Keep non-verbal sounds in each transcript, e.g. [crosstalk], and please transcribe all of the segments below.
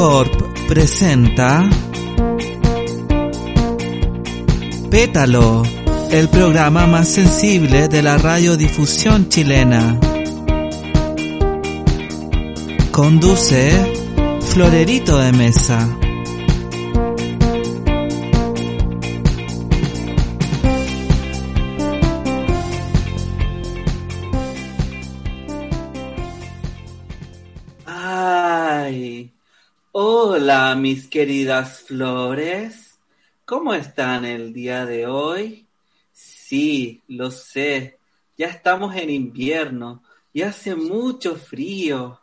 Corp presenta Pétalo, el programa más sensible de la radiodifusión chilena. Conduce Florerito de Mesa. Mis queridas flores. ¿Cómo están el día de hoy? Sí, lo sé. Ya estamos en invierno y hace mucho frío.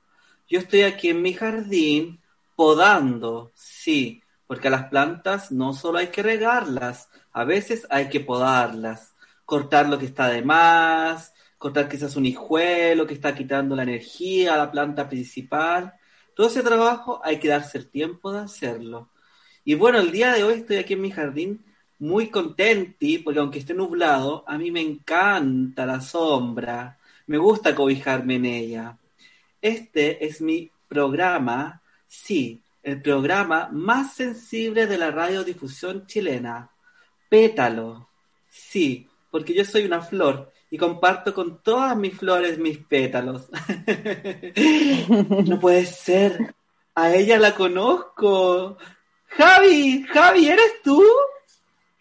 Yo estoy aquí en mi jardín podando, sí, porque a las plantas no solo hay que regarlas, a veces hay que podarlas, cortar lo que está de más, cortar quizás un hijuelo que está quitando la energía a la planta principal. Todo ese trabajo hay que darse el tiempo de hacerlo. Y bueno, el día de hoy estoy aquí en mi jardín muy contenti, porque aunque esté nublado, a mí me encanta la sombra, me gusta cobijarme en ella. Este es mi programa, sí, el programa más sensible de la radiodifusión chilena. Pétalo. Sí, porque yo soy una flor y comparto con todas mis flores mis pétalos. [laughs] no puede ser. A ella la conozco. Javi, Javi, ¿eres tú?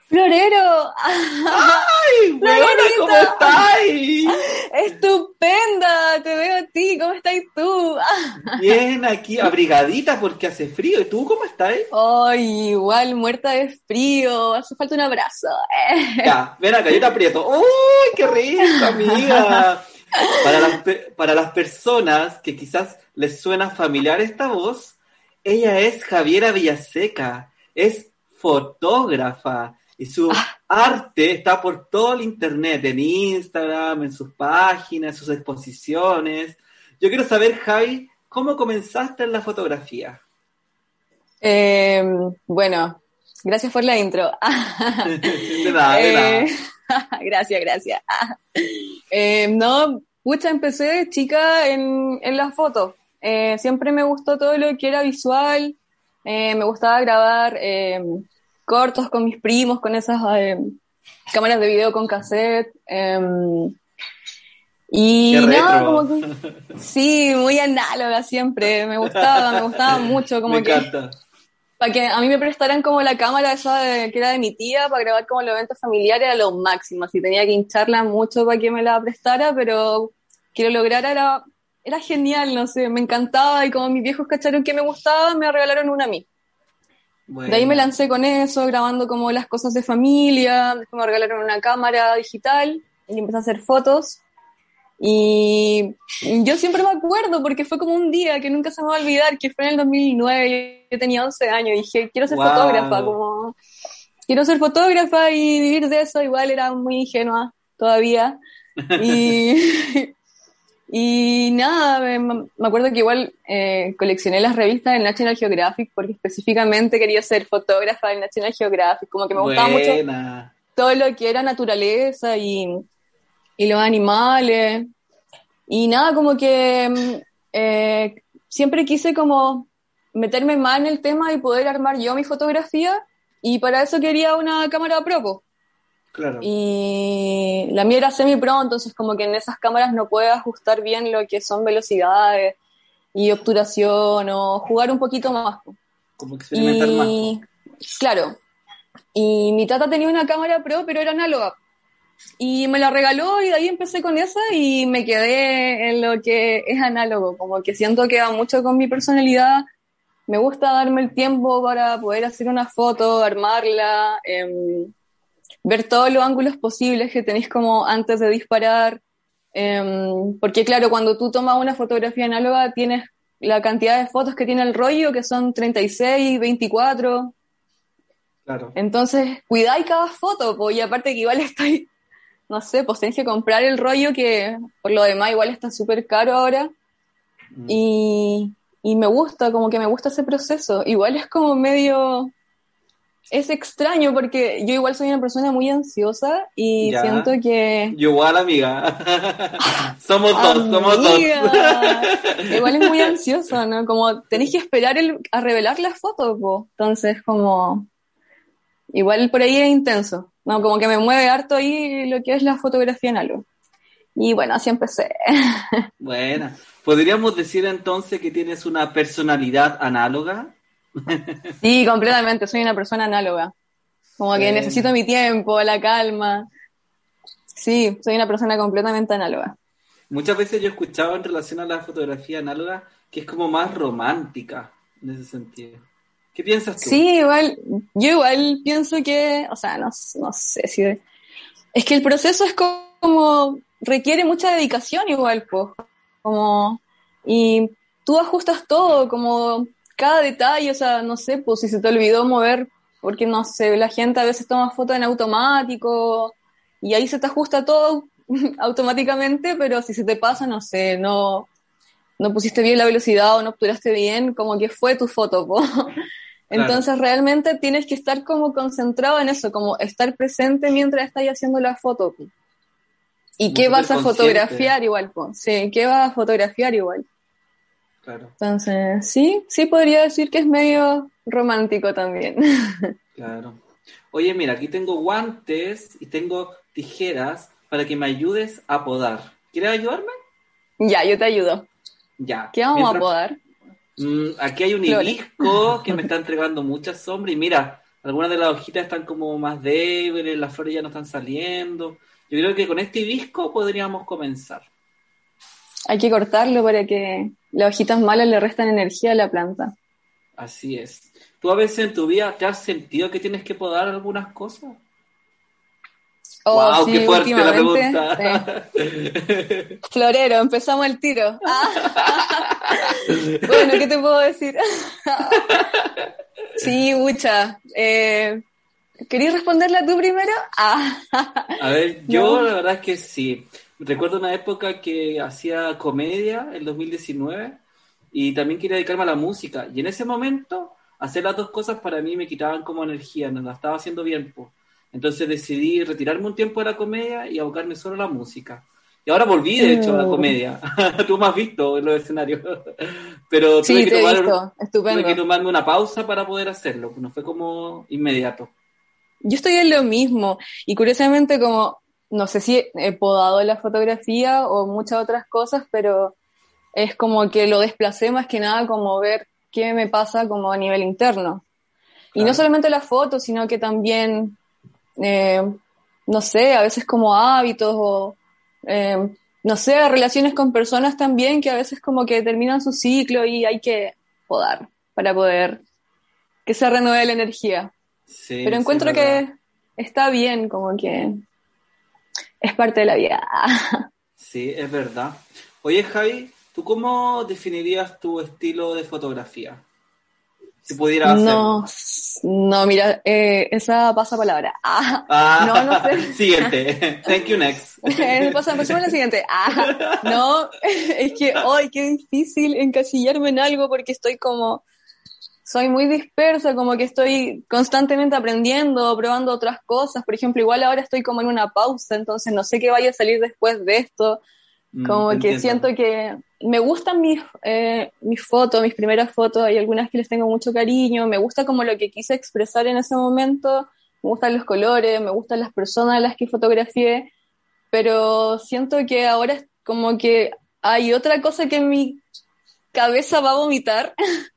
Florero. ¡Ay, [laughs] buena! ¿Cómo estáis? Estupenda, te veo a ti, ¿cómo estás tú? [laughs] Bien, aquí abrigadita porque hace frío. ¿Y tú cómo estás? Ay, igual, muerta de frío, hace falta un abrazo. Ya, ven acá, yo te aprieto. ¡Uy, qué rico, amiga! [laughs] Para las, para las personas que quizás les suena familiar esta voz, ella es Javiera Villaseca, es fotógrafa y su arte está por todo el internet, en Instagram, en sus páginas, en sus exposiciones. Yo quiero saber, Javi, ¿cómo comenzaste en la fotografía? Eh, bueno, gracias por la intro. [laughs] de nada, de nada. Eh, [laughs] gracias, gracias. Eh, no, pucha, empecé de chica en, en las fotos. Eh, siempre me gustó todo lo que era visual. Eh, me gustaba grabar eh, cortos con mis primos, con esas eh, cámaras de video con cassette. em, y nada, como que, [laughs] sí, muy análoga siempre. Me gustaba, me gustaba [laughs] mucho. Como Me que encanta. para que a mí me prestaran como la cámara esa de- que era de mi tía para grabar como los eventos familiares era lo máximo, así tenía que hincharla mucho para que me la prestara, pero que lo lograra era, era genial, no sé, me encantaba y como mis viejos cacharon que me gustaba, me regalaron una a mí. Bueno. De ahí me lancé con eso, grabando como las cosas de familia, después me regalaron una cámara digital y empecé a hacer fotos. Y yo siempre me acuerdo porque fue como un día que nunca se me va a olvidar, que fue en el 2009, yo tenía 11 años y dije, quiero ser Wow. fotógrafa, como quiero ser fotógrafa y vivir de eso, igual era muy ingenua todavía. Y, [laughs] y nada, me, me acuerdo que igual eh, coleccioné las revistas del National Geographic porque específicamente quería ser fotógrafa del National Geographic, como que me gustaba mucho todo lo que era naturaleza y, y los animales. Y nada, como que mm, eh, siempre quise como meterme más en el tema y poder armar yo mi fotografía y para eso quería una cámara pro. Claro. Y la mía era semi-pro, entonces como que en esas cámaras no puedo ajustar bien lo que son velocidades y obturación o jugar un poquito más. Como experimentar más. Y claro, y mi tata tenía una cámara pro, pero era análoga. Y me la regaló y de ahí empecé con esa y me quedé en lo que es análogo, como que siento que va mucho con mi personalidad. Me gusta darme el tiempo para poder hacer una foto, armarla, em, ver todos los ángulos posibles que tenéis como antes de disparar. Em, porque claro, cuando tú tomas una fotografía análoga tienes la cantidad de fotos que tiene el rollo, que son 36, 24. Claro. Entonces, cuidáis cada foto, po, y aparte que igual [laughs] estoy, no sé, pues que comprar el rollo que por lo demás igual está súper caro ahora. Mm. Y, y me gusta, como que me gusta ese proceso. Igual es como medio es extraño porque yo igual soy una persona muy ansiosa y Ya. siento que... Yo igual, amiga. [laughs] somos dos, somos dos. Amiga, Igual es muy ansioso, ¿no? Como tenéis que esperar el, a revelar las fotos, po. Entonces, como... Igual por ahí es intenso, ¿no? Como que me mueve harto ahí lo que es la fotografía en algo. Y bueno, así empecé. [laughs] Buena. ¿Podríamos decir entonces que tienes una personalidad análoga? Sí, completamente, soy una persona análoga. Como que necesito mi tiempo, la calma. Sí, soy una persona completamente análoga. Muchas veces yo he escuchado en relación a la fotografía análoga que es como más romántica en ese sentido. ¿Qué piensas tú? Sí, igual, yo igual pienso que, o sea, no, no sé si... Es que el proceso es como, requiere mucha dedicación igual, pues, como, y tú ajustas todo, como cada detalle, o sea, no sé, pues si se te olvidó mover, porque no sé, la gente a veces toma fotos en automático, y ahí se te ajusta todo [laughs] automáticamente, pero si se te pasa, no sé, no, no pusiste bien la velocidad o no obturaste bien, como que fue tu foto, po. [laughs] Entonces realmente tienes que estar como concentrado en eso, como estar presente mientras estás haciendo la foto. po. ¿Y qué vas a fotografiar igual? po? Sí, ¿qué vas a fotografiar igual? Claro, Entonces, sí, sí podría decir que es medio romántico también. [laughs] claro. Oye, mira, aquí tengo guantes y tengo tijeras para que me ayudes a podar. ¿Quieres ayudarme? ya, yo te ayudo. Ya. ¿Qué vamos a podar? Mm, aquí hay un hibisco que me está entregando mucha sombra y mira, algunas de las hojitas están como más débiles, las flores ya no están saliendo. Yo creo que con este hibisco podríamos comenzar. Hay que cortarlo para que las hojitas malas le restan energía a la planta. Así es. ¿Tú a veces en tu vida te has sentido que tienes que podar algunas cosas? Oh, ¡Wow! sí, ¡Qué fuerte la últimamente, pregunta! sí. Florero, empezamos el tiro. [laughs] Ah. bueno, ¿qué te puedo decir? sí, mucha. Eh, ¿Querías responderla tú primero? Ah. A ver, yo No. la verdad es que sí. Recuerdo una época que hacía comedia, el 2019, y también quería dedicarme a la música. Y en ese momento, hacer las dos cosas para mí me quitaban como energía, no la estaba haciendo bien. po. Entonces decidí retirarme un tiempo de la comedia y abocarme solo a la música. Y ahora volví, de hecho, a la Mm. comedia. [laughs] Tú me has visto en los escenarios. [laughs] Pero tuve, Sí, que tomar, tuve que tomarme una pausa para poder hacerlo. No fue como inmediato. Yo estoy en lo mismo. Y curiosamente, como, no sé si he podado la fotografía o muchas otras cosas, pero es como que lo desplacé más que nada como ver qué me pasa como a nivel interno. Y no solamente la foto, sino que también, eh, no sé, a veces como hábitos o, eh, no sé, relaciones con personas también que a veces como que terminan su ciclo y hay que podar para poder que se renueve la energía. Sí, Pero encuentro que está bien, como que es parte de la vida. Sí, es verdad. Oye, Javi, ¿tú cómo definirías tu estilo de fotografía? Si hacerlo. No, no, mira, eh, esa pasa palabra. Ah, Ah, no, no sé. [laughs] Siguiente. Thank you, next. Eh, pasa, pasemos a la siguiente. Ah, no, [laughs] es que hoy qué difícil encasillarme en algo porque estoy como, soy muy dispersa, como que estoy constantemente aprendiendo, probando otras cosas. Por ejemplo, igual ahora estoy como en una pausa, entonces no sé qué vaya a salir después de esto. Mm, Como que siento que me gustan mis, eh, mis fotos, mis primeras fotos, hay algunas que les tengo mucho cariño, me gusta como lo que quise expresar en ese momento, me gustan los colores, me gustan las personas a las que fotografié, pero siento que ahora es como que hay otra cosa que mi cabeza va a vomitar, [laughs]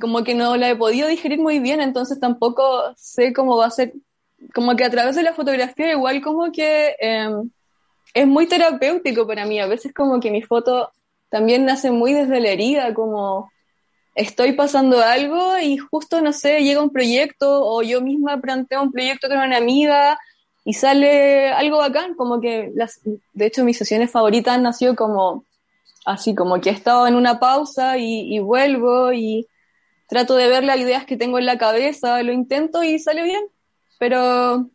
como que no la he podido digerir muy bien, entonces tampoco sé cómo va a ser, como que a través de la fotografía igual como que... em, es muy terapéutico para mí. A veces como que mi foto también nace muy desde la herida, como estoy pasando algo y justo, no sé, llega un proyecto o yo misma planteo un proyecto con una amiga y sale algo bacán, como que las, de hecho mis sesiones favoritas nacido como así, como que he estado en una pausa y, y vuelvo y trato de ver las ideas que tengo en la cabeza, lo intento y sale bien, pero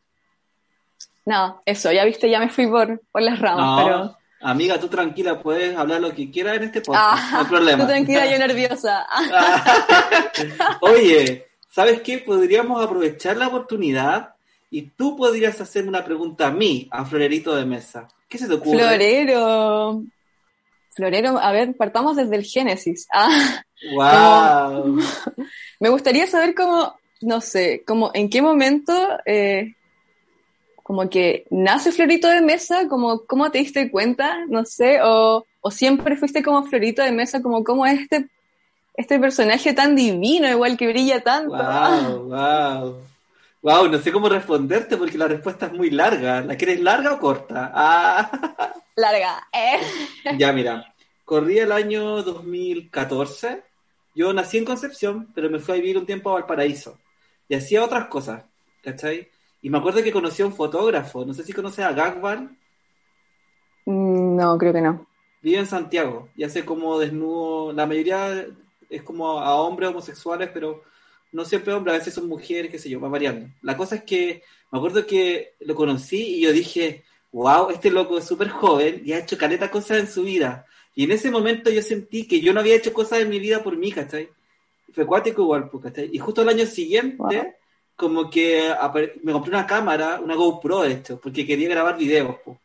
nada, eso, ya viste, ya me fui por, por las ramas, No, pero... amiga, tú tranquila, puedes hablar lo que quieras en este podcast, Ah, no hay problema. Tú tranquila, yo [laughs] nerviosa. Oye, ¿sabes qué? Podríamos aprovechar la oportunidad y tú podrías hacerme una pregunta a mí, a Florerito de Mesa. ¿Qué se te ocurre? Florero. Florero, a ver, partamos desde el Génesis. Ah, ¡Wow! [laughs] me gustaría saber cómo, no sé, cómo, en qué momento, eh, como que nace Florito de Mesa, como cómo te diste cuenta, no sé, o, o siempre fuiste como Florito de Mesa, como cómo es este, este personaje tan divino, igual que brilla tanto. ¡Wow! ¡Wow! Wow, no sé cómo responderte porque la respuesta es muy larga. ¿La quieres larga o corta? Ah. [laughs] Larga, ¿eh? Ya, mira, corría el año 2014. Yo nací en Concepción, pero me fui a vivir un tiempo a Valparaíso. Y hacía otras cosas, ¿cachai? Y me acuerdo que conocí a un fotógrafo, no sé si conoces a Gagbar, Mm, No, creo que no. vive en Santiago y hace como desnudo, la mayoría es como a hombres homosexuales, pero no siempre hombres, a veces son mujeres, qué sé yo, va variando. La cosa es que me acuerdo que lo conocí y yo dije, wow, este loco es súper joven y ha hecho caleta cosas en su vida. Y en ese momento yo sentí que yo no había hecho cosas en mi vida por mí, ¿cachai? Fue cuático igual, pues, ¿cachai? Y justo el año siguiente, Wow. como que me compré una cámara, una GoPro de hecho, porque quería grabar videos, pues.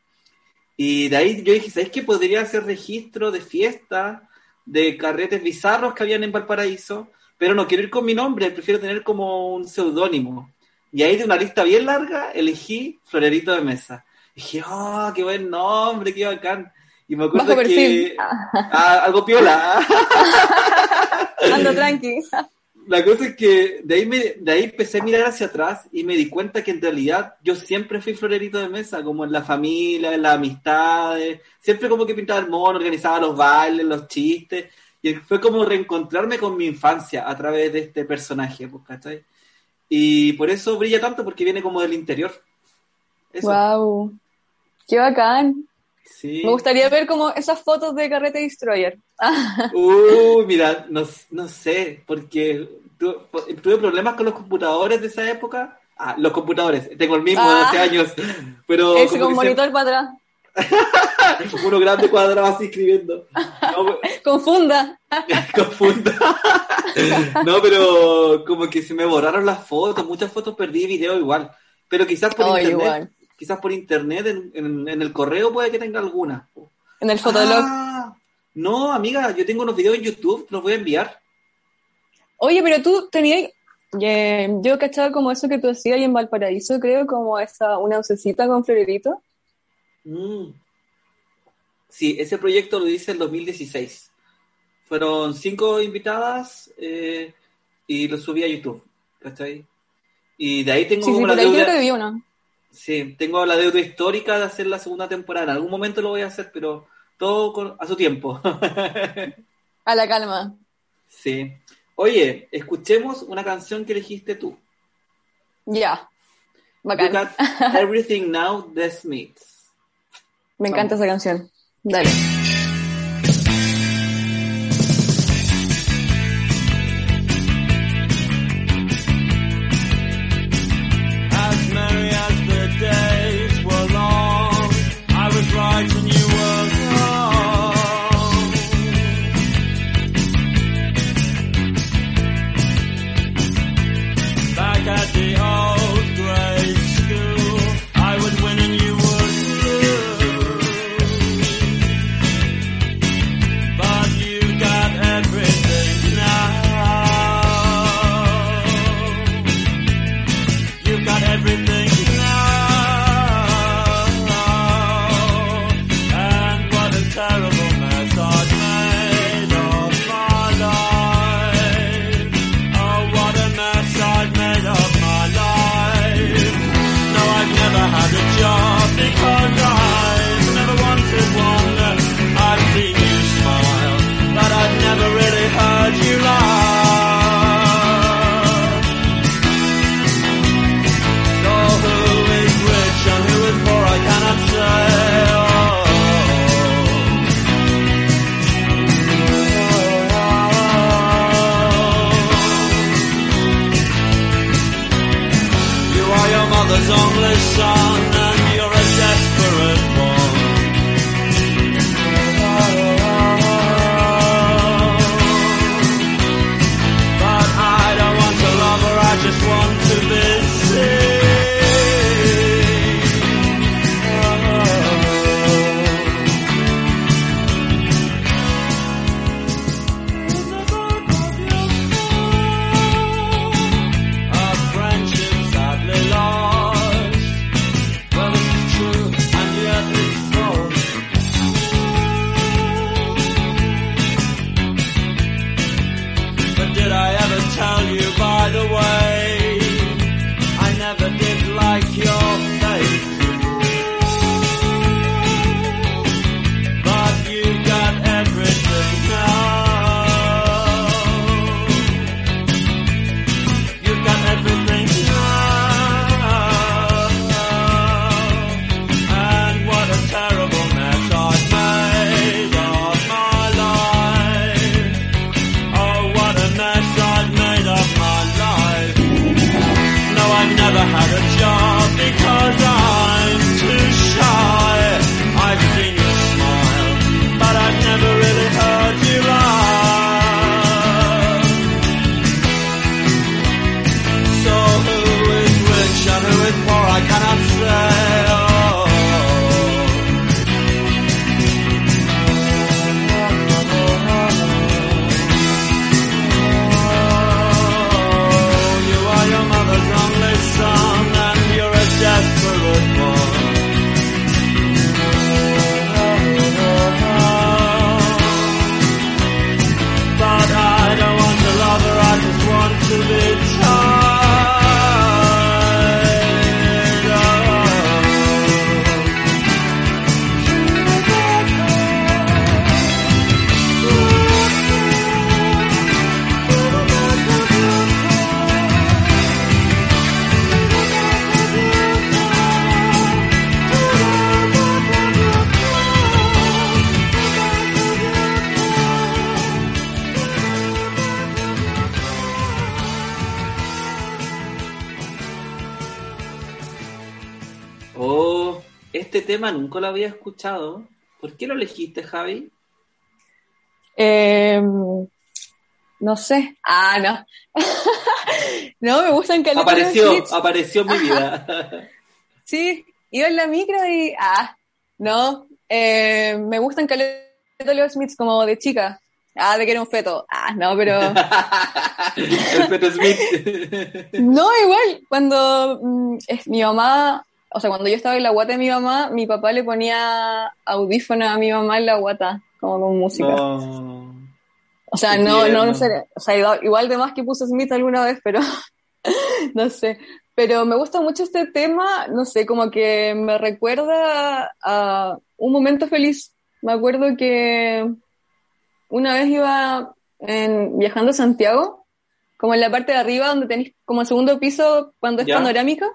Y de ahí yo dije, ¿sabes qué? Podría hacer registro de fiestas, de carretes bizarros que habían en Valparaíso, pero no quiero ir con mi nombre, prefiero tener como un seudónimo. Y ahí de una lista bien larga elegí Florerito de Mesa. Y dije, oh, qué buen nombre, qué bacán. Y me acuerdo Bajo que... Ah, algo piola. [laughs] Ando tranqui. [laughs] La cosa es que de ahí, me, de ahí empecé a mirar hacia atrás y me di cuenta que en realidad yo siempre fui florerito de mesa, como en la familia, en las amistades, siempre como que pintaba el mono, organizaba los bailes, los chistes, y fue como reencontrarme con mi infancia a través de este personaje, pues, ¿cachai? Y por eso brilla tanto, porque viene como del interior. Eso, Wow. Qué bacán. Sí. Me gustaría ver como esas fotos de Carrete Destroyer. Uy, [laughs] mira, no, no sé, porque tu- tuve problemas con los computadores de esa época. Ah, los computadores, tengo el mismo de hace Ah. años, pero como con monitor para atrás. [laughs] uno grande cuadrado así escribiendo. No, [laughs] Confunda. confunda. No, pero como que se me borraron las fotos, muchas fotos perdí, video igual. Pero quizás por Oh, internet, igual. Quizás por internet, en, en- en el correo puede que tenga alguna. En el fotolog. Ah, no, amiga, yo tengo unos videos en YouTube, los voy a enviar. Oye, pero tú tenías. eh, yo cachaba como eso que tú hacías ahí en Valparaíso, creo, como esa, una oncecita con florerito. Mm. Sí, ese proyecto lo hice en 2016. Fueron cinco invitadas eh, y lo subí a YouTube, ¿cachai? Y de ahí tengo Sí, sí, como por la ahí deuda, creo que vi una. Sí, tengo la deuda histórica de hacer la segunda temporada. En algún momento lo voy a hacer, pero todo con- a su tiempo. A la calma. sí. Oye, escuchemos una canción que elegiste tú. Ya. Bacán. Got [laughs] Everything Now, The Smiths. Me encanta esa canción. Dale. Oh, este tema nunca lo había escuchado. ¿Por qué lo elegiste, Javi? Eh, no sé. Ah, no. [laughs] no, me gustan los Apareció, apareció en mi vida. [laughs] Sí, iba en la micro y. Ah, no. Eh, me gustan caleta los Smiths como de chica. Ah, de que era un feto. Ah, no, pero. [laughs] El Peter Smith. No, igual, cuando mm, es, mi mamá, o sea, cuando yo estaba en la guata de mi mamá, mi papá le ponía audífono a mi mamá en la guata, como con música. No. o sea, no, no, no sé, o sea, igual, igual de más que puso Smith alguna vez, pero [laughs] no sé. Pero me gusta mucho este tema, no sé, como que me recuerda a un momento feliz. Me acuerdo que una vez iba en- viajando a Santiago, como en la parte de arriba donde tenéis como el segundo piso cuando es Ya. panorámica.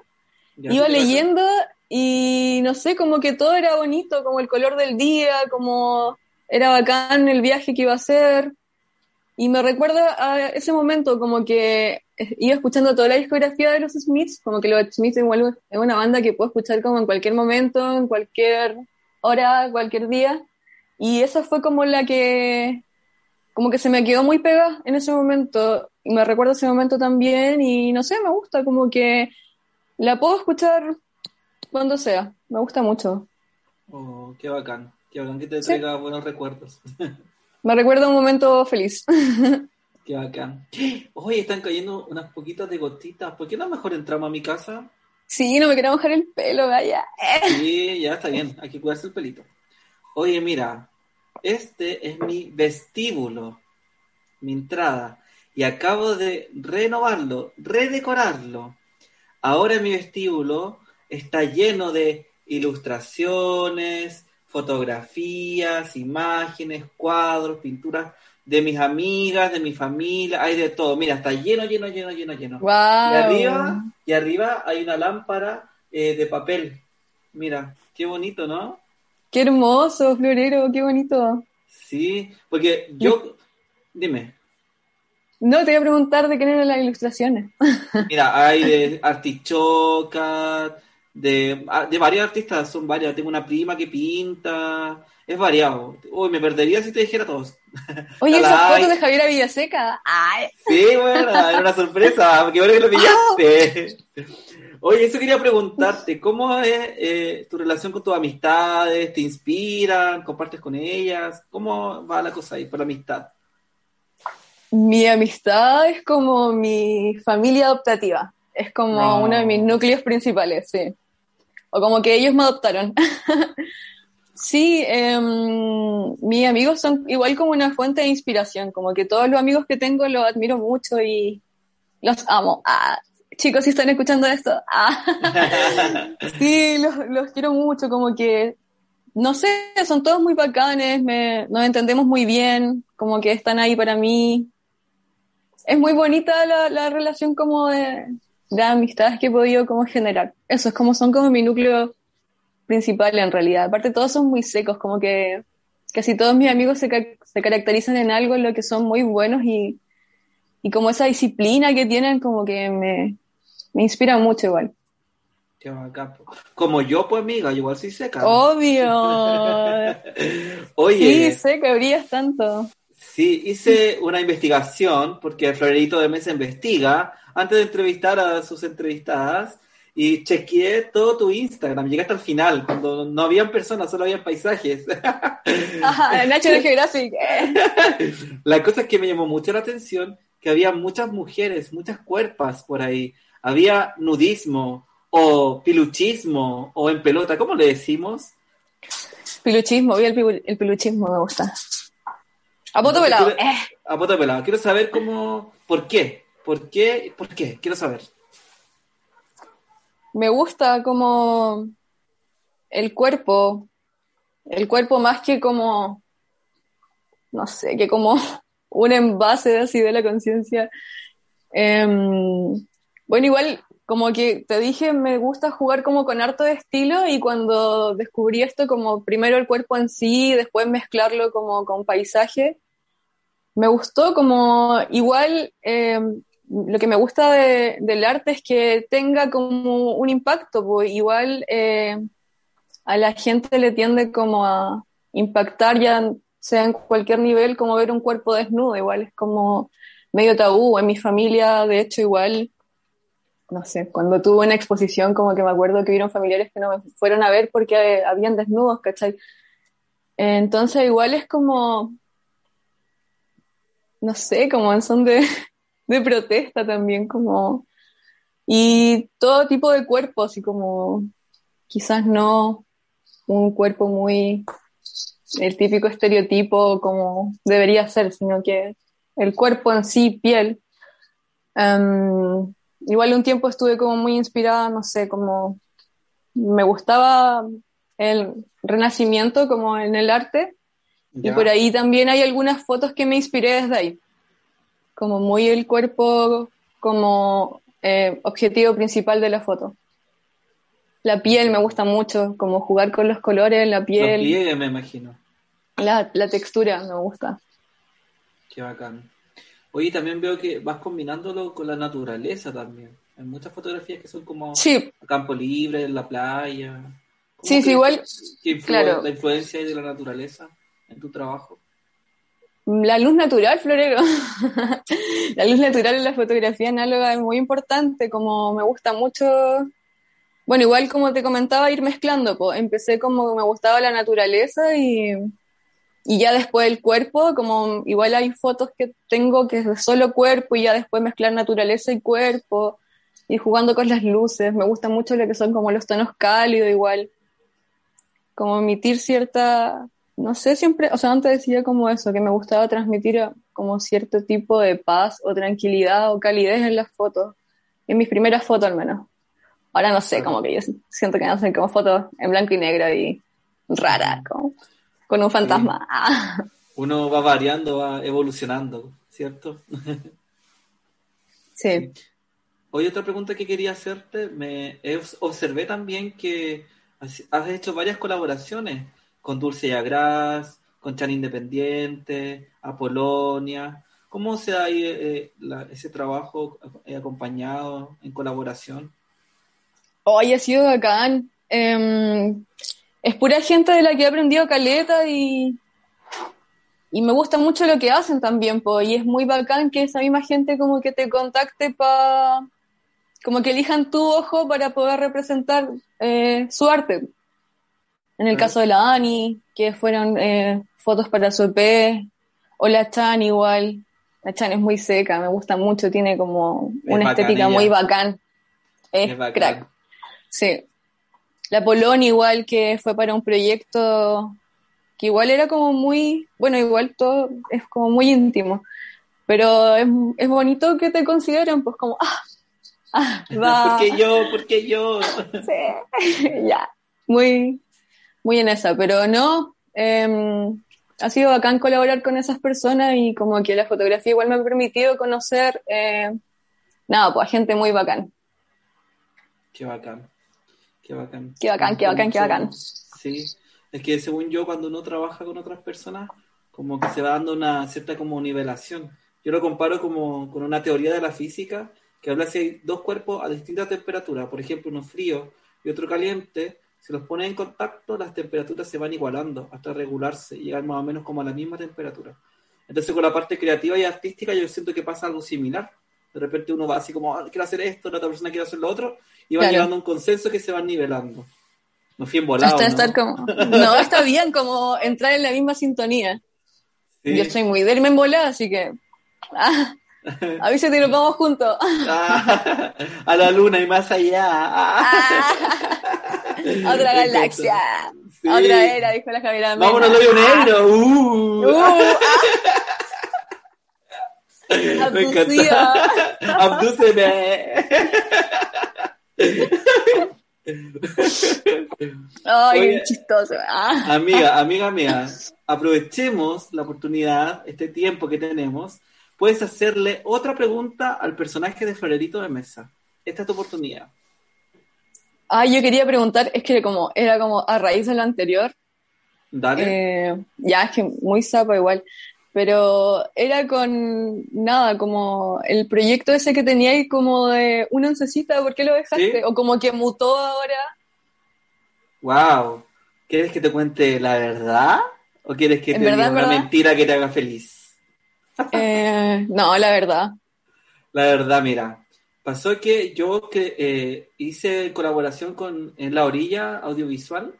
Ya Iba leyendo y no sé, como que todo era bonito, como el color del día, como era bacán el viaje que iba a hacer. Y me recuerda a ese momento, como que iba escuchando toda la discografía de los Smiths, como que los Smiths igual es una banda que puedo escuchar como en cualquier momento, en cualquier hora, cualquier día. Y esa fue como la que, como que se me quedó muy pegada en ese momento. Y me recuerda ese momento también y no sé, me gusta, como que la puedo escuchar cuando sea. Me gusta mucho. Oh, qué bacán. Qué bacán que te Sí. traiga buenos recuerdos. [laughs] Me recuerda un momento feliz. [laughs] Qué bacán. Oye, están cayendo unas poquitas de gotitas. ¿Por qué no mejor entramos a mi casa? sí, no me quiero mojar el pelo, vaya. [laughs] Sí, ya está bien. Hay que cuidarse el pelito. Oye, mira. Este es mi vestíbulo. Mi entrada. Y acabo de renovarlo, redecorarlo. Ahora mi vestíbulo está lleno de ilustraciones, fotografías, imágenes, cuadros, pinturas de mis amigas, de mi familia, hay de todo. Mira, está lleno, lleno, lleno, lleno, lleno. Wow. Y arriba, y arriba hay una lámpara eh, de papel. Mira, qué bonito, ¿no? Qué hermoso, florero, qué bonito. Sí, porque yo, dime, No, te voy a preguntar de qué eran las ilustraciones. [laughs] mira, hay de artichoca, de, ah, de varios artistas, son varios. Tengo una prima que pinta, es variado. Uy, me perdería si te dijera todos. [laughs] Oye, esas fotos de Javiera Villaseca. Ay, Sí, bueno, era una sorpresa, [laughs] porque bueno que lo pillaste. Oye, eso quería preguntarte, ¿cómo es eh, tu relación con tus amistades? ¿Te inspiran? ¿Compartes con ellas? ¿Cómo va la cosa ahí por la amistad? Mi amistad es como mi familia adoptativa. Es como No. uno de mis núcleos principales, sí. O como que ellos me adoptaron. [laughs] sí, em, mis amigos son igual como una fuente de inspiración. Como que todos los amigos que tengo los admiro mucho y los amo. Ah, chicos, si están escuchando esto, ah. [laughs] Sí, los, los quiero mucho, como que, no sé, son todos muy bacanes, me, nos entendemos muy bien, como que están ahí para mí. Es muy bonita la, la relación como de, de amistades que he podido como generar. Eso es como son como mi núcleo principal en realidad. Aparte todos son muy secos, como que casi todos mis amigos se, ca- se caracterizan en algo en lo que son muy buenos y, y como esa disciplina que tienen como que me, me inspira mucho igual. Como yo, pues amiga, yo igual soy seca. Obvio. [laughs] Oye, Sí, sé que brillas tanto. Sí, hice una investigación, porque Florerito de Mesa investiga, antes de entrevistar a sus entrevistadas, y chequeé todo tu Instagram. Llegué hasta el final, cuando no habían personas, solo habían paisajes. [laughs] Ajá, National Geographic. eh. [laughs] La cosa es que me llamó mucho la atención que había muchas mujeres, muchas cuerpas por ahí. Había nudismo o piluchismo o en pelota, ¿cómo le decimos? Piluchismo, vi el, el piluchismo, me gusta. A poto pelado. quiero- Eh. A poto pelado. Quiero saber cómo, por qué, por qué, por qué. Quiero saber. Me gusta como el cuerpo, el cuerpo más que como, no sé, que como [laughs] un envase así de la conciencia. Em, bueno, igual, como que te dije, me gusta jugar como con harto de estilo y cuando descubrí esto como primero el cuerpo en sí, después mezclarlo como con paisaje, me gustó como igual em, lo que me gusta de- del arte es que tenga como un impacto, pues igual eh, a la gente le tiende como a impactar ya sea en cualquier nivel como ver un cuerpo desnudo, igual es como medio tabú, en mi familia de hecho igual, no sé, cuando tuve una exposición como que me acuerdo que hubieron familiares que no me fueron a ver porque eh, habían desnudos, ¿cachai? Entonces igual es como, no sé, como en son de, [laughs] de protesta también, como, y todo tipo de cuerpos, y como, quizás no un cuerpo muy, el típico estereotipo como debería ser, sino que el cuerpo en sí, piel. Em, igual un tiempo estuve como muy inspirada, no sé, como me gustaba el renacimiento como en el arte, y por ahí también hay algunas fotos que me inspiré desde ahí. Como muy el cuerpo como eh, objetivo principal de la foto. La piel me gusta mucho, como jugar con los colores, la Los piel, pliegues, me imagino. la, la textura me gusta. Qué bacán. Oye, también veo que vas combinándolo con la naturaleza también. Hay muchas fotografías que son como Sí, a campo libre, en la playa. ¿Cómo Sí, sí, igual, que influ- claro. La influencia de la naturaleza en tu trabajo. la luz natural, Florero. [laughs] la luz natural en la fotografía análoga es muy importante, como me gusta mucho. Bueno, igual como te comentaba, ir mezclando, pues empecé como me gustaba la naturaleza y, y ya después el cuerpo, como igual hay fotos que tengo que es de solo cuerpo y ya después mezclar naturaleza y cuerpo y jugando con las luces. Me gusta mucho lo que son como los tonos cálidos igual. Como emitir cierta, no sé, siempre, o sea, antes decía como eso, que me gustaba transmitir como cierto tipo de paz o tranquilidad o calidez en las fotos, en mis primeras fotos al menos. Ahora no sé, como que yo siento que hacen como fotos en blanco y negro y rara, como con un fantasma. Ah. Uno va variando, va evolucionando, ¿cierto? Sí. Oye, otra pregunta que quería hacerte, me es- observé también que has hecho varias colaboraciones con Dulce y Agras, con Chan Independiente, Apolonia. ¿Cómo se da ahí eh, la- ese trabajo eh, acompañado en colaboración? Hoy ha sido bacán. Em, es pura gente de la que he aprendido caleta y, y me gusta mucho lo que hacen también, po, y es muy bacán que esa misma gente como que te contacte para, como que elijan tu ojo para poder representar eh, su arte. En el caso de la Ani, que fueron eh, fotos para su EP, o la Chan igual. La Chan es muy seca, me gusta mucho, tiene como una estética muy bacán. Es, Es bacán. crack. Sí. La Polón igual que fue para un proyecto que igual era como muy, bueno, igual todo es como muy íntimo, pero es, es bonito que te consideren pues como, ah, ah, va, [laughs] ¿Por qué yo? ¿Por qué yo? [laughs] sí, [laughs] ya, muy, muy en esa, pero no, em, ha sido bacán colaborar con esas personas y como que la fotografía igual me ha permitido conocer, eh, nada, pues a gente muy bacán. Qué bacán. Qué bacán. Qué bacán, qué bacán, qué bacán. Sí, es que según yo, cuando uno trabaja con otras personas, como que se va dando una cierta como nivelación. Yo lo comparo como con una teoría de la física que habla si hay dos cuerpos a distintas temperaturas, por ejemplo, uno frío y otro caliente, si los pones en contacto, las temperaturas se van igualando hasta regularse y llegar más o menos como a la misma temperatura. Entonces, con la parte creativa y artística, yo siento que pasa algo similar. De repente uno va así como, "Ah, quiero hacer esto, la otra persona quiere hacer lo otro, y van Claro. llegando a un consenso que se van nivelando. No fui embolado, Hasta ¿no? estar como. [laughs] No, está bien como entrar en la misma sintonía. Sí. Yo soy muy de irme en volada, así que. Ah, avísate y nos [laughs] vamos juntos. Ah, a la luna y más allá. Ah. A [laughs] otra Me galaxia. Sí. A otra era, dijo la Javiera. Mena. Vámonos al hoyo negro. Uh. Uh, Me abducida. encanta. Abdúceme. Ay, Oye. chistoso. Ah. Amiga, amiga, amiga, aprovechemos la oportunidad, este tiempo que tenemos. Puedes hacerle otra pregunta al personaje de Florerito de Mesa. Esta es tu oportunidad. Ay, yo quería preguntar, es que como era como a raíz de lo anterior, Dale. eh, ya es que muy zapa igual, pero era con nada, como el proyecto ese que tenía ahí como de una oncecita, ¿por qué lo dejaste? Sí. O como que mutó ahora. Wow. ¿Quieres que te cuente la verdad? ¿O quieres que te verdad, diga una verdad. mentira que te haga feliz? [laughs] Eh, no, la verdad. La verdad, mira, pasó que yo que, eh, hice colaboración con en La Orilla Audiovisual,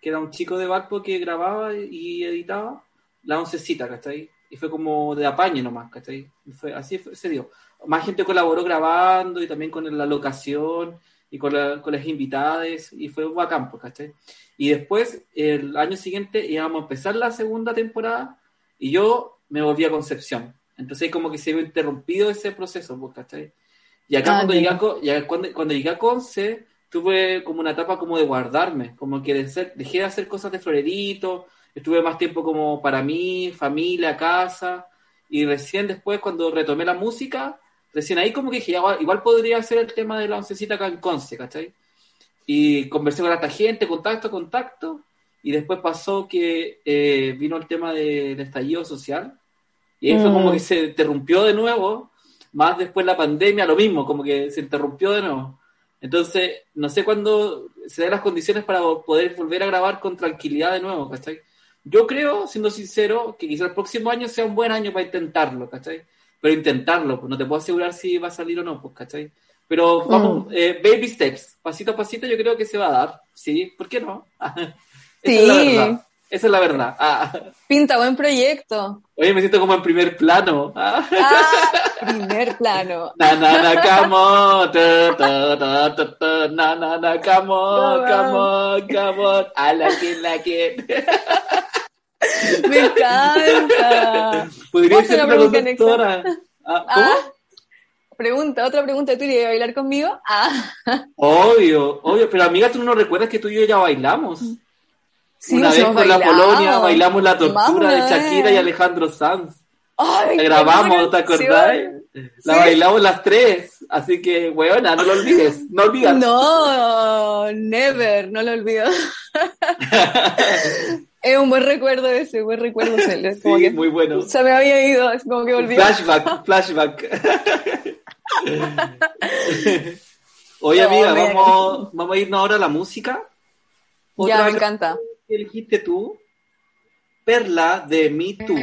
que era un chico de Valpo que grababa y editaba la oncecita, ¿cachai? Y fue como de apaño nomás, ¿cachai? Y fue, así fue- se dio. Más gente colaboró grabando y también con la locación y con, la- con las invitadas y fue bacán, pues, ¿cachai? Y después, el año siguiente, íbamos a empezar la segunda temporada y yo me volví a Concepción. Entonces como que se vio interrumpido ese proceso, pues, ¿cachai? Y acá Ah, cuando, llegué a, ya cuando, cuando llegué a Conce, tuve como una etapa como de guardarme, como que de ser- dejé de hacer cosas de florerito, estuve más tiempo como para mí, familia, casa, y recién después cuando retomé la música, recién ahí como que dije, igual, podría ser el tema de la oncecita acá en Conce, ¿cachai? Y conversé con harta gente, contacto, contacto, y después pasó que eh, vino el tema del estallido social, y fue Mm. como que se interrumpió de nuevo, más después la pandemia, lo mismo, como que se interrumpió de nuevo. Entonces, no sé cuándo se den las condiciones para poder volver a grabar con tranquilidad de nuevo, ¿cachai? Yo creo, siendo sincero, que quizás el próximo año sea un buen año para intentarlo, ¿cachai? Pero intentarlo, pues no te puedo asegurar si va a salir o no, pues, ¿cachai? Pero vamos, eh, baby steps, pasito a pasito yo creo que se va a dar, ¿sí? ¿Por qué no? [laughs] Esa es la Sí. verdad. Esa es la verdad. Ah, Pinta buen proyecto. oye, me siento como en primer plano. Ah. Ah, primer plano. [laughs] Na na na come on, ta, ta, ta, ta, ta, na na na come on, come on, come on, I like it, like it. [laughs] Me encanta. Podría ¿Puedo hacer ser una conductora. Ah, ¿Cómo? Ah, pregunta, otra pregunta. ¿Tú irías a bailar conmigo? Ah, Obvio, obvio, pero amiga, tú no recuerdas que tú y yo ya bailamos. sí, Una vez con la. Polonia bailamos la tortura de Shakira y Alejandro Sanz. Ay, La grabamos, ¿te acordás? La bailamos las tres, así que, weona, no lo olvides, no olvides. No, never, no lo olvido. [laughs] es un buen recuerdo ese, buen recuerdo [laughs] ese. Sí, que muy bueno. se me había ido, es como que volví. Flashback, [laughs] flashback. [laughs] Oye, No, amiga, mira. vamos, vamos a irnos ahora a la música. Ya, me encanta. que elegiste tú, Perla de Me Too.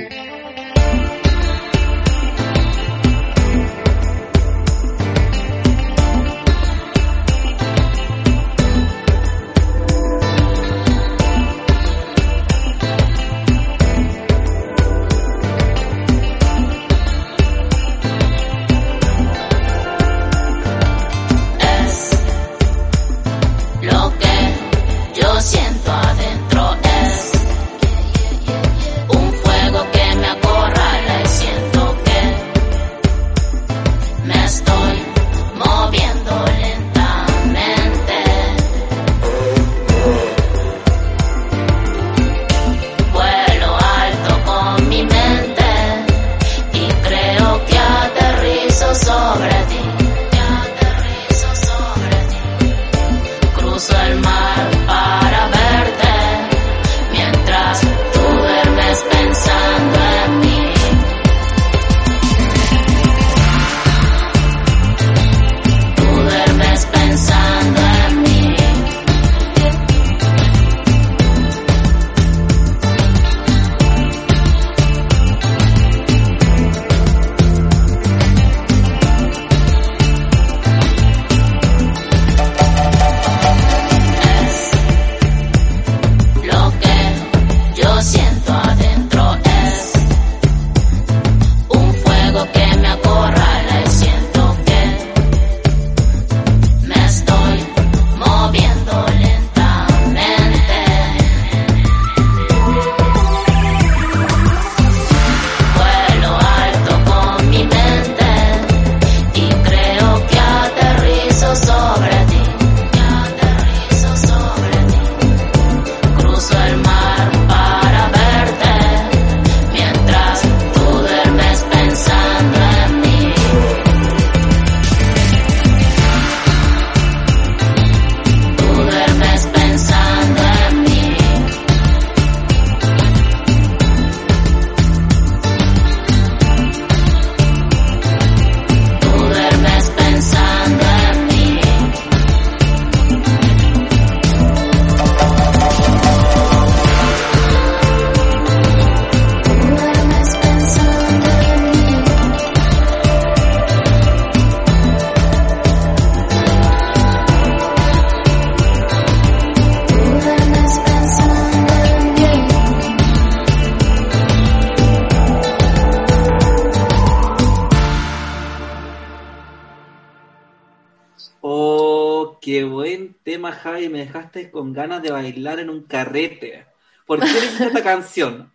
Con ganas de bailar en un carrete. ¿Por qué elegiste esta canción?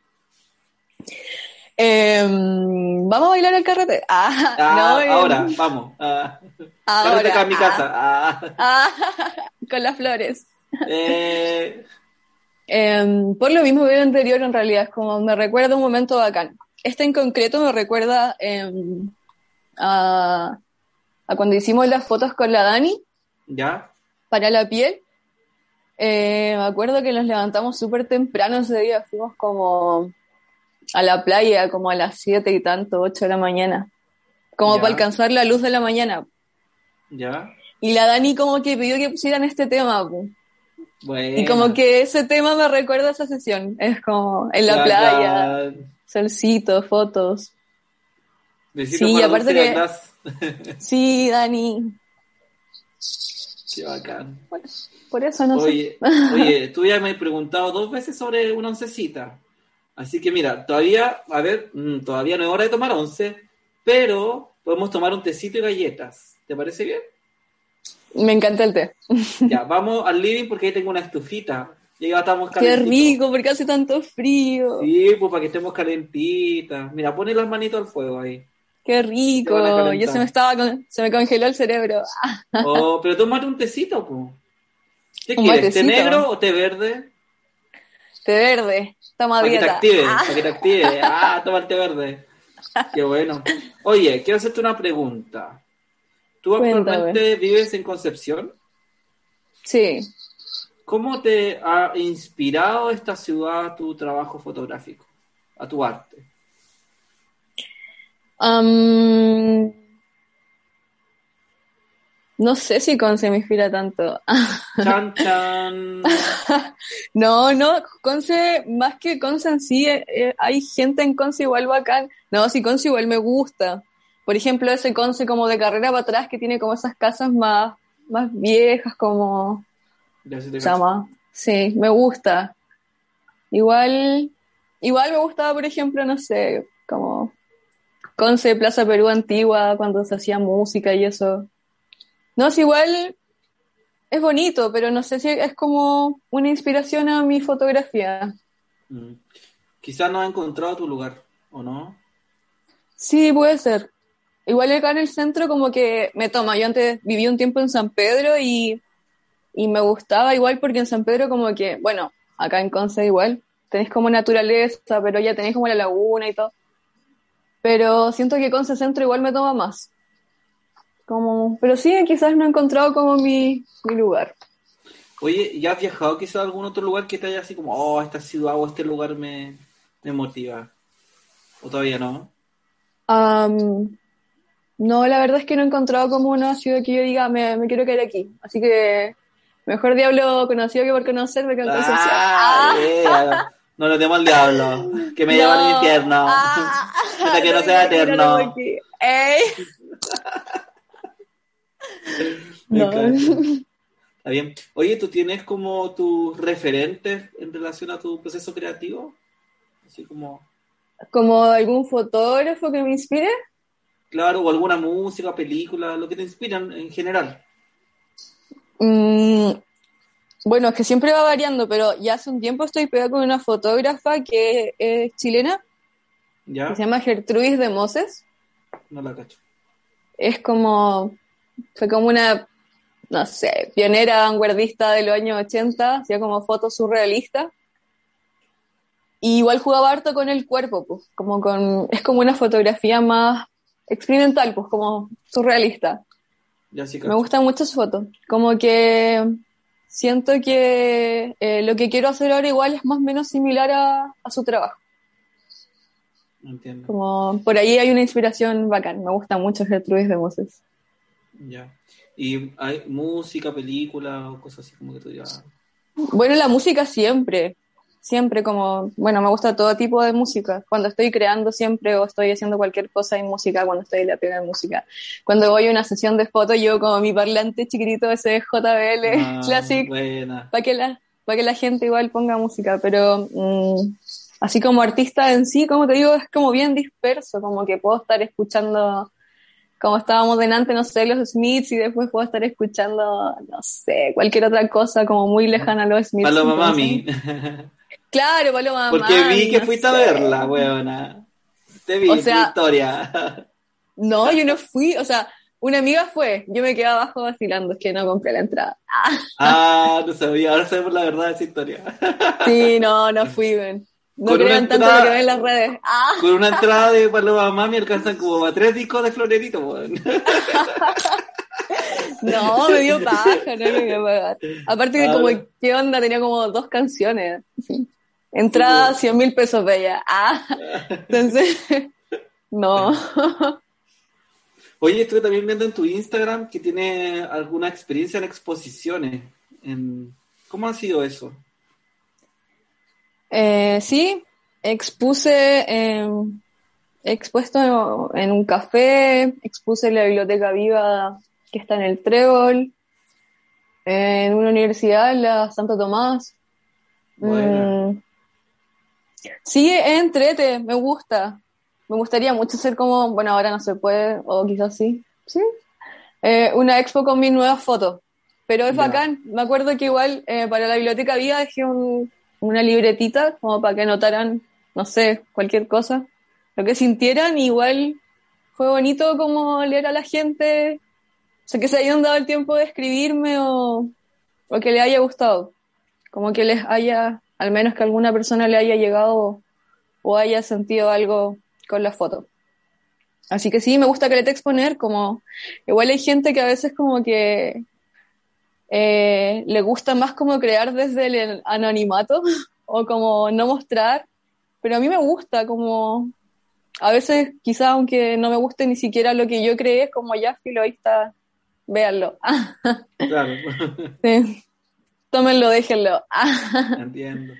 Em, ¿Vamos a bailar al carrete? Ah, Ah, no, ahora, vamos. Ah, ahora, carrete acá en mi ah, casa. Ah, ah, [laughs] con las flores. eh, Em, por lo mismo que el anterior, en realidad, es como me recuerda un momento bacán. Este en concreto me recuerda em, a, a cuando hicimos las fotos con la Dani ¿Ya? para la piel. Eh, me acuerdo que nos levantamos súper temprano ese día, fuimos como a la playa, como a las siete y tanto, ocho de la mañana, como Ya. para alcanzar la luz de la mañana. ¿Ya? Y la Dani como que pidió que pusieran este tema. Bueno. y como que ese tema me recuerda a esa sesión, es como en la Ya, playa, ya. solcito, fotos. Besito Sí, aparte que-. Sí, Dani, Qué bacán. Por eso no sé. Oye, [laughs] oye, tú ya me has preguntado dos veces sobre una oncecita. Así que mira, todavía, a ver, mm, todavía no es hora de tomar once, pero podemos tomar un tecito y galletas. ¿Te parece bien? Me encanta el té. [laughs] Ya, vamos al living porque ahí tengo una estufita. Y ya estamos Qué calentitos. rico, porque hace tanto frío. Sí, pues para que estemos calentitas. Mira, pone las manitos al fuego ahí. Qué rico. Yo se me estaba con- se me congeló el cerebro. [laughs] Oh, pero tómate un tecito, pues. ¿Qué Un quieres? ¿Té negro o té verde? té verde. Estamos a Para que te active, Ah, [laughs] para que te active. Ah, toma el té verde. Qué bueno. Oye, quiero hacerte una pregunta. ¿Tú Cuéntame. actualmente vives en Concepción? sí. ¿Cómo te ha inspirado esta ciudad a tu trabajo fotográfico, a tu arte? Am, no sé si Conce me inspira tanto. Chan, [laughs] chan. No, no, Conce, más que Conce en sí, eh, eh, hay gente en Conce igual bacán. No, sí, Conce igual me gusta. Por ejemplo, ese Conce como de carrera para atrás que tiene como esas casas más, más viejas, como Ya se te se llama. Sí, me gusta. Igual, igual me gustaba, por ejemplo, no sé, como Conce, Plaza Perú Antigua, cuando se hacía música y eso. No, es igual, es bonito, pero no sé si es como una inspiración a mi fotografía. Mm. Quizás no has encontrado tu lugar, ¿o no? Sí, puede ser. Igual acá en el centro como que me toma. Yo antes viví un tiempo en San Pedro y, y me gustaba igual porque en San Pedro como que, bueno, acá en Conce igual, tenéis como naturaleza, pero ya tenéis como la laguna y todo. Pero siento que Conce Centro igual me toma más. Como, pero sí, quizás no he encontrado como mi, mi lugar. Oye, ¿ya has viajado quizás a algún otro lugar que te haya así como, oh, esta ciudad o este lugar me, me motiva? ¿O todavía no? Am, no, la verdad es que no he encontrado como una ciudad que yo diga, me, me quiero quedar aquí. Así que mejor diablo conocido que por que en Concepción. Ah, yeah. No lo temo al diablo, que me lleva al No. infierno. Ah. Hasta que no me sea [laughs] eterno. Ey. No. [laughs] Está bien. Oye, ¿tú tienes como tus referentes en relación a tu proceso creativo? Así como, Como algún fotógrafo que me inspire. claro, o alguna música, película, lo que te inspiran en general. Mm, bueno, es que siempre va variando, pero ya hace un tiempo estoy pegada con una fotógrafa que es chilena, ¿Ya? que se llama Gertrudis de Moses. No la cacho. es como, fue como una, no sé, pionera vanguardista de los años 80, hacía como fotos surrealistas. Y igual jugaba harto con el cuerpo, pues, como con, es como una fotografía más experimental, pues, como surrealista. Ya sí Me cacho. gusta mucho su foto. Como que siento que eh, lo que quiero hacer ahora igual es más o menos similar a, a su trabajo. Entiendo. Como por ahí hay una inspiración bacán. Me gusta mucho Gertrudis de Moses. Ya. ¿Y hay música, película o cosas así como que tú digas? Bueno, la música siempre, siempre como, bueno, me gusta todo tipo de música. Cuando estoy creando siempre o estoy haciendo cualquier cosa hay música, cuando estoy en la pega de música. Cuando voy a una sesión de fotos, yo como mi parlante chiquitito ese JBL Ah, Classic, Buena. para que, la, para que la gente igual ponga música, pero mm, así como artista en sí, como te digo, es como bien disperso, como que puedo estar escuchando como estábamos delante, no sé, los Smiths y después puedo estar escuchando, no sé, cualquier otra cosa como muy lejana a los Smiths. Paloma Mami. Claro, Paloma Porque Mami, vi que no fuiste a verla, weona. Te vi, O tu sea- historia. No, yo no fui, o sea, una amiga fue, yo me quedé abajo vacilando, es que no compré la entrada. Ah, no sabía, ahora sabemos la verdad de esa historia. Sí, no, no fui, ven. No Con una crean tanto entrada- lo que ven en las redes. Ah, Con una entrada de Paloma Mami alcanzan como a tres discos de Florerito, weón. [laughs] no, me dio paja, no lo iba a pagar. Aparte que Ah, como. ¿qué onda? Tenía como dos canciones. Entrada, Sí, 100 mil pesos bella. Ah, entonces, [laughs] no. Oye, estuve también viendo en tu Instagram que tiene alguna experiencia en exposiciones. En... ¿Cómo ha sido eso? Eh, sí, expuse, eh, expuesto en un café, expuse en la biblioteca viva que está en el Trébol, en una universidad, la Santo Tomás. Mm, sí, entrete, me gusta. Me gustaría mucho ser como, bueno, ahora no se puede, o quizás sí, sí. Eh, una expo con mis nuevas fotos. Pero es Ya. bacán. Me acuerdo que igual eh, para la biblioteca viva dejé un- una libretita como para que anotaran, no sé, cualquier cosa. Lo que sintieran, igual fue bonito como leer a la gente. O sea, que se hayan dado el tiempo de escribirme o, o que le haya gustado. Como que les haya, al menos que alguna persona le haya llegado o haya sentido algo con la foto. Así que sí, me gusta que le te exponer, como igual hay gente que a veces como que eh, le gusta más como crear desde el anonimato [laughs] o como no mostrar, pero a mí me gusta como a veces quizá aunque no me guste ni siquiera lo que yo creé, como ya filo, ahí está, véanlo. [laughs] Claro, Sí. Tómenlo, déjenlo. [laughs] entiendo.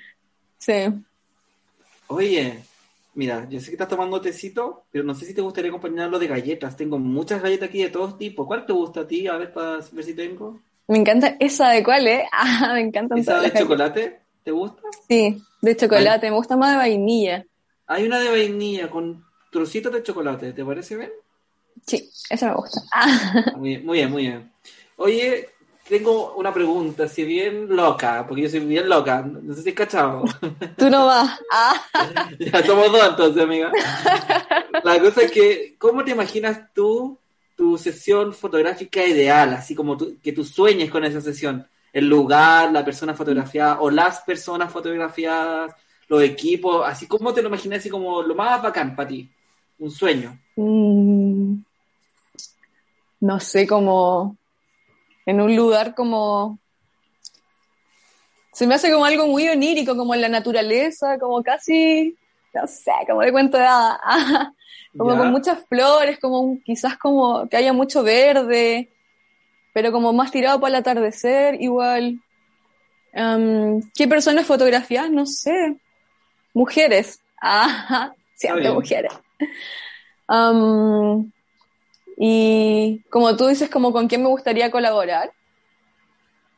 Sí. Oye, mira, yo sé que estás tomando tecito, pero no sé si te gustaría acompañarlo de galletas. Tengo muchas galletas aquí de todos tipos. ¿Cuál te gusta a ti? A ver, para ver si tengo. Me encanta esa de cuál, ¿eh? [laughs] Ah, me encantan ¿Esa todas de chocolate? ¿Te gusta? Sí, de chocolate. Me gusta más de vainilla. Hay una de vainilla con trocitos de chocolate. ¿Te parece bien? Sí, esa me gusta. Ah, [laughs] Muy bien, muy bien, muy bien. Oye, tengo una pregunta, si bien loca, porque yo soy bien loca, no sé si es cachado. [laughs] tú no vas. Ah, ya somos dos entonces, amiga. La cosa es que, ¿cómo te imaginas tú tu sesión fotográfica ideal? Así como que tú sueñes con esa sesión. El lugar, la persona fotografiada o las personas fotografiadas, los equipos, así como te lo imaginas, así como lo más bacán para ti. Un sueño. mm, no sé, como en un lugar como... Se me hace como algo muy onírico, como en la naturaleza, como casi, no sé, como de cuento de hada. [laughs] Como ¿Ya? con muchas flores, como un- quizás como que haya mucho verde, pero como más tirado para el atardecer, igual. Am, ¿Qué personas fotografías? No sé. Mujeres. [laughs] Ah, siempre mujeres. Am, y como tú dices, como con quién me gustaría colaborar,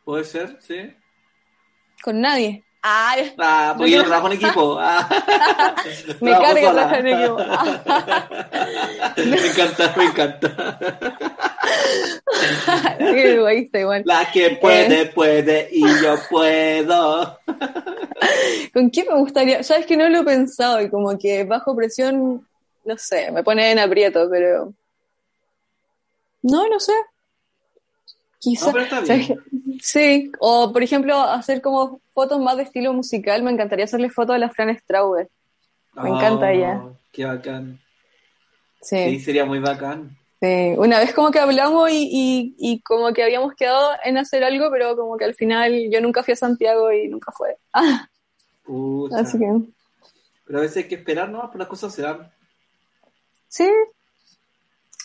¿Puede ser? ¿Sí? con nadie. Ah, Ah, porque yo no trabajo en equipo. [laughs] Ah. me carga sola. trabajar en equipo. Ah, me encanta, me encanta. La que puede, puede y yo puedo. ¿Con quién me gustaría? Sabes que no lo he pensado y como que bajo presión, no sé, me pone en aprieto, pero. No, no sé. Quizá. No, pero. Sí, o por ejemplo, hacer como fotos más de estilo musical. Me encantaría hacerle fotos a la Fran Strauber. Me encanta ella. Oh, Qué bacán. Sí, Sí, sería muy bacán. sí. Una vez como que hablamos y, y, y como que habíamos quedado en hacer algo, pero como que al final yo nunca fui a Santiago y nunca fue. [laughs] Ah, así que. Pero a veces hay que esperar, ¿no? Pues las cosas se dan. Sí,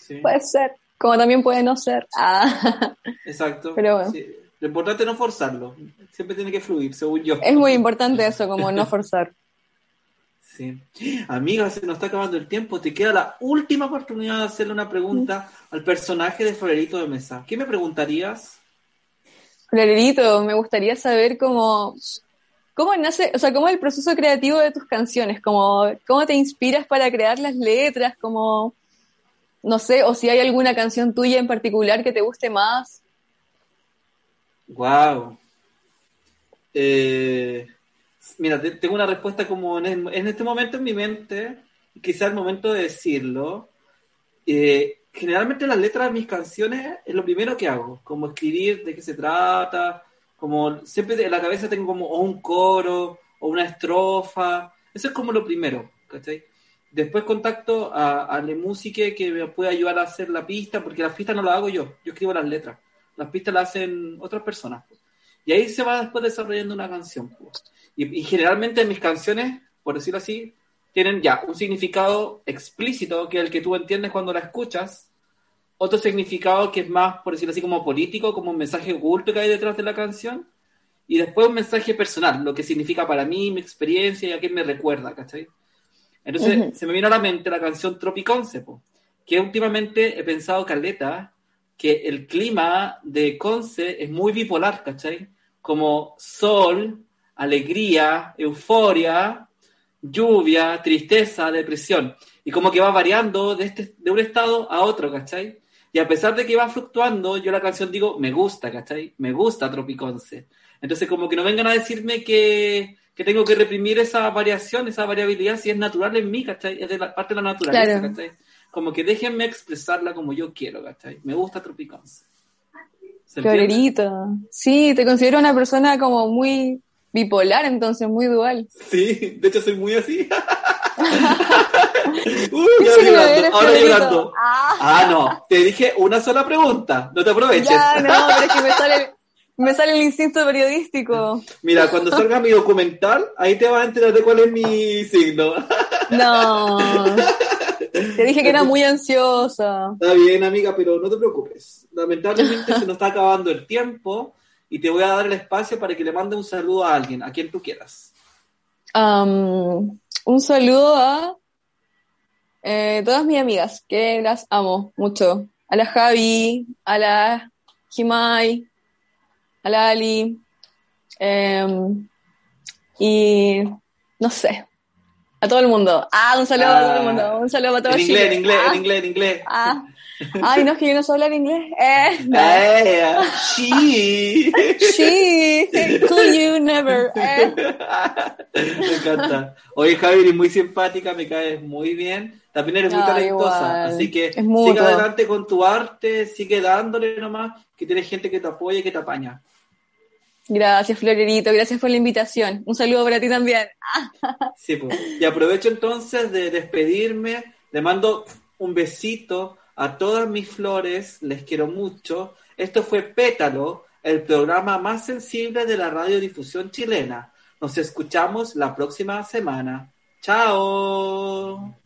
Sí. puede ser. Como también puede no ser. Ah. [laughs] Exacto. Pero bueno. Sí. Lo importante es no forzarlo. Siempre tiene que fluir, según yo. Es muy importante eso, como no forzar. [laughs] Sí. Amiga, se nos está acabando el tiempo. Te queda la última oportunidad de hacerle una pregunta al personaje de Florerito de Mesa. ¿Qué me preguntarías? Florerito, me gustaría saber cómo, cómo nace, o sea, cómo es el proceso creativo de tus canciones, como, cómo te inspiras para crear las letras, como, no sé, o si hay alguna canción tuya en particular que te guste más. Wow. Eh, mira, te- tengo una respuesta como en, en este momento en mi mente, quizá el momento de decirlo. Eh, generalmente las letras de mis canciones es lo primero que hago, como escribir de qué se trata, como siempre en la cabeza tengo como o un coro o una estrofa, eso es como lo primero, ¿cachai? Después contacto a, a la música que me puede ayudar a hacer la pista, porque las pistas no las hago yo, yo escribo las letras, las pistas las hacen otras personas. pues. Y ahí se va después desarrollando una canción. pues. Y, y generalmente mis canciones, por decirlo así, tienen ya un significado explícito, que es el que tú entiendes cuando la escuchas, otro significado que es más, por decirlo así, como político, como un mensaje oculto que hay detrás de la canción, y después un mensaje personal, lo que significa para mí, mi experiencia y a qué me recuerda, ¿cachai? Entonces se me vino a la mente la canción Tropiconce, que últimamente he pensado, Carleta, que el clima de Conce es muy bipolar, ¿cachai? Como sol, alegría, euforia, lluvia, tristeza, depresión. Y como que va variando de, este, de un estado a otro, ¿cachai? Y a pesar de que va fluctuando, yo la canción digo, me gusta, ¿cachai? Me gusta Tropiconce. Entonces como que no vengan a decirme que, que tengo que reprimir esa variación, esa variabilidad, si es natural en mí, ¿cachai? Es de la parte de la naturaleza, Claro. ¿cachai? Como que déjenme expresarla como yo quiero, ¿cachai? Me gusta Tropiconce. Florerito. Sí, te considero una persona como muy bipolar, entonces, muy dual. Sí, de hecho soy muy así. [laughs] Uy, [laughs] ya llorando, ahora llorando. Ah, Ah, no, te dije una sola pregunta, no te aproveches. ya, no, pero es que me sale, [laughs] me sale el instinto periodístico. Mira, cuando salga mi documental, ahí te vas a enterar de cuál es mi signo. No. Te dije que era muy ansiosa. Está bien, amiga, pero no te preocupes. Lamentablemente [laughs] se nos está acabando el tiempo y te voy a dar el espacio para que le mande un saludo a alguien, a quien tú quieras. Am, un saludo a eh, todas mis amigas, que las amo mucho. A la Javi, a la Jimai, a la Ali. em, y no sé, a todo el mundo. Ah, un saludo a todo el mundo. Un saludo a todo En inglés, en inglés, Ah, en inglés, en inglés. ah. Ay, no, es que yo no sé hablar inglés. Eh, no. Eh, [laughs] sí. She, could you never. Eh. Me encanta. Oye, Javi, eres muy simpática, me caes muy bien. También eres muy Ah, talentosa. igual. Así que sigue adelante con tu arte, sigue dándole nomás, que tienes gente que te apoya y que te apaña. Gracias, Florerito. Gracias por la invitación. Un saludo para ti también. [laughs] Sí, pues. Y aprovecho entonces de despedirme. Le mando un besito a todas mis flores. Les quiero mucho. Esto fue Pétalo, el programa más sensible de la radiodifusión chilena. Nos escuchamos la próxima semana. Chao.